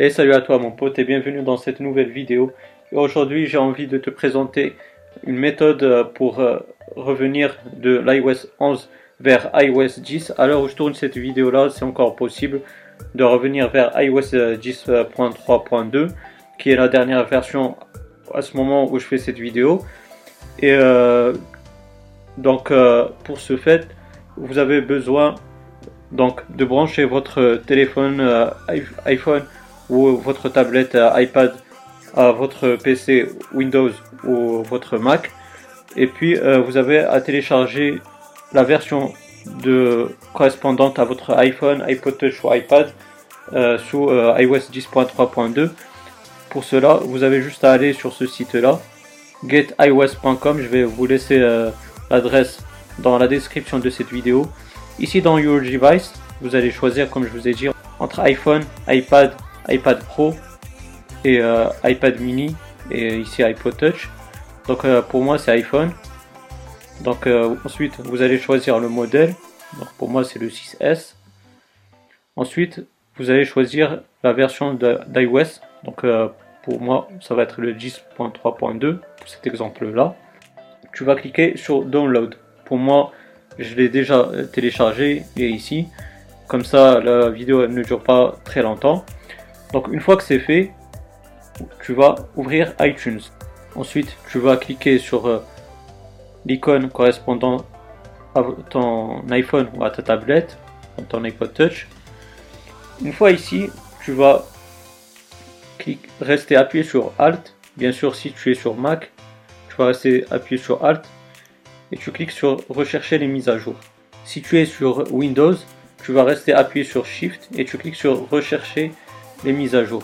Et salut à toi mon pote et bienvenue dans cette nouvelle vidéo. Aujourd'hui j'ai envie de te présenter une méthode euh, pour euh, revenir de l'iOS 11 vers iOS 10. À l'heure où je tourne cette vidéo là c'est encore possible de revenir vers iOS 10.3.2 euh, qui est la dernière version à ce moment où je fais cette vidéo. Et donc pour ce fait vous avez besoin donc de brancher votre téléphone iPhone ou votre tablette euh, iPad à votre PC Windows ou votre Mac. Et puis euh, vous avez à télécharger la version correspondante à votre iPhone, iPod Touch ou iPad sous iOS 10.3.2 pour cela vous avez juste à aller sur ce site là getios.com je vais vous laisser l'adresse dans la description de cette vidéo. Ici dans Your Device, vous allez choisir, comme je vous ai dit, entre iPhone, iPad, iPad Pro et euh, iPad mini et ici iPod Touch. Donc euh, pour moi c'est iPhone. Euh, ensuite vous allez choisir le modèle. Donc pour moi c'est le 6S. Ensuite vous allez choisir la version d'iOS. Donc pour moi ça va être le 10.3.2 pour cet exemple là. Tu vas cliquer sur Download. Pour moi je l'ai déjà téléchargé et ici comme ça la vidéo ne dure pas très longtemps donc une fois que c'est fait tu vas ouvrir iTunes. Ensuite tu vas cliquer sur euh, l'icône correspondant à ton iPhone ou à ta tablette ton iPod Touch. Une fois ici tu vas rester appuyé sur Alt. Bien sûr si tu es sur Mac tu vas rester appuyé sur Alt et tu cliques sur rechercher les mises à jour. Si tu es sur Windows, tu vas rester appuyé sur Shift et tu cliques sur rechercher les mises à jour.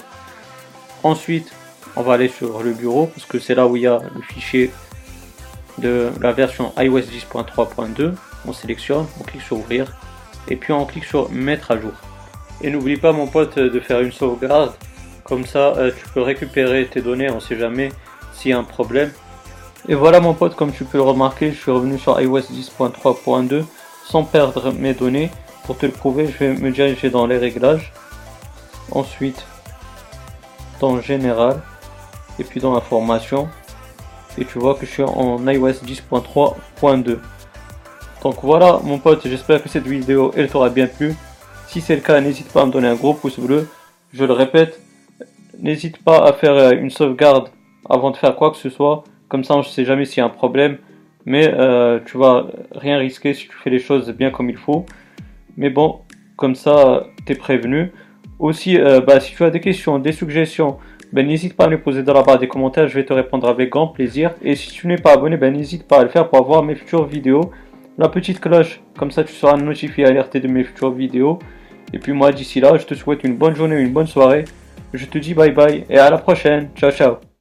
Ensuite, on va aller sur le bureau parce que c'est là où il y a le fichier de la version iOS 10.3.2. On sélectionne, on clique sur ouvrir et puis on clique sur mettre à jour. Et n'oublie pas mon pote de faire une sauvegarde, comme ça euh, tu peux récupérer tes données, on sait jamais s'il y a un problème et voilà mon pote, comme tu peux le remarquer, je suis revenu sur iOS 10.3.2 sans perdre mes données. Pour te le prouver, je vais me diriger dans les réglages. Ensuite, dans Général. Et puis dans Information. Et tu vois que je suis en iOS 10.3.2. Donc voilà mon pote, j'espère que cette vidéo elle t'aura bien plu. Si c'est le cas, n'hésite pas à me donner un gros pouce bleu. Je le répète, n'hésite pas à faire une sauvegarde avant de faire quoi que ce soit. Comme ça, on ne sait jamais s'il y a un problème. Mais euh, tu vas rien risquer si tu fais les choses bien comme il faut. Mais bon, comme ça, tu es prévenu. Aussi, euh, bah, si tu as des questions, des suggestions, ben, n'hésite pas à les poser dans la barre des commentaires. Je vais te répondre avec grand plaisir. Et si tu n'es pas abonné, ben, n'hésite pas à le faire pour avoir mes futures vidéos. La petite cloche, comme ça tu seras notifié, alerté de mes futures vidéos. Et puis moi, d'ici là, je te souhaite une bonne journée, une bonne soirée. Je te dis bye bye et à la prochaine. Ciao, ciao.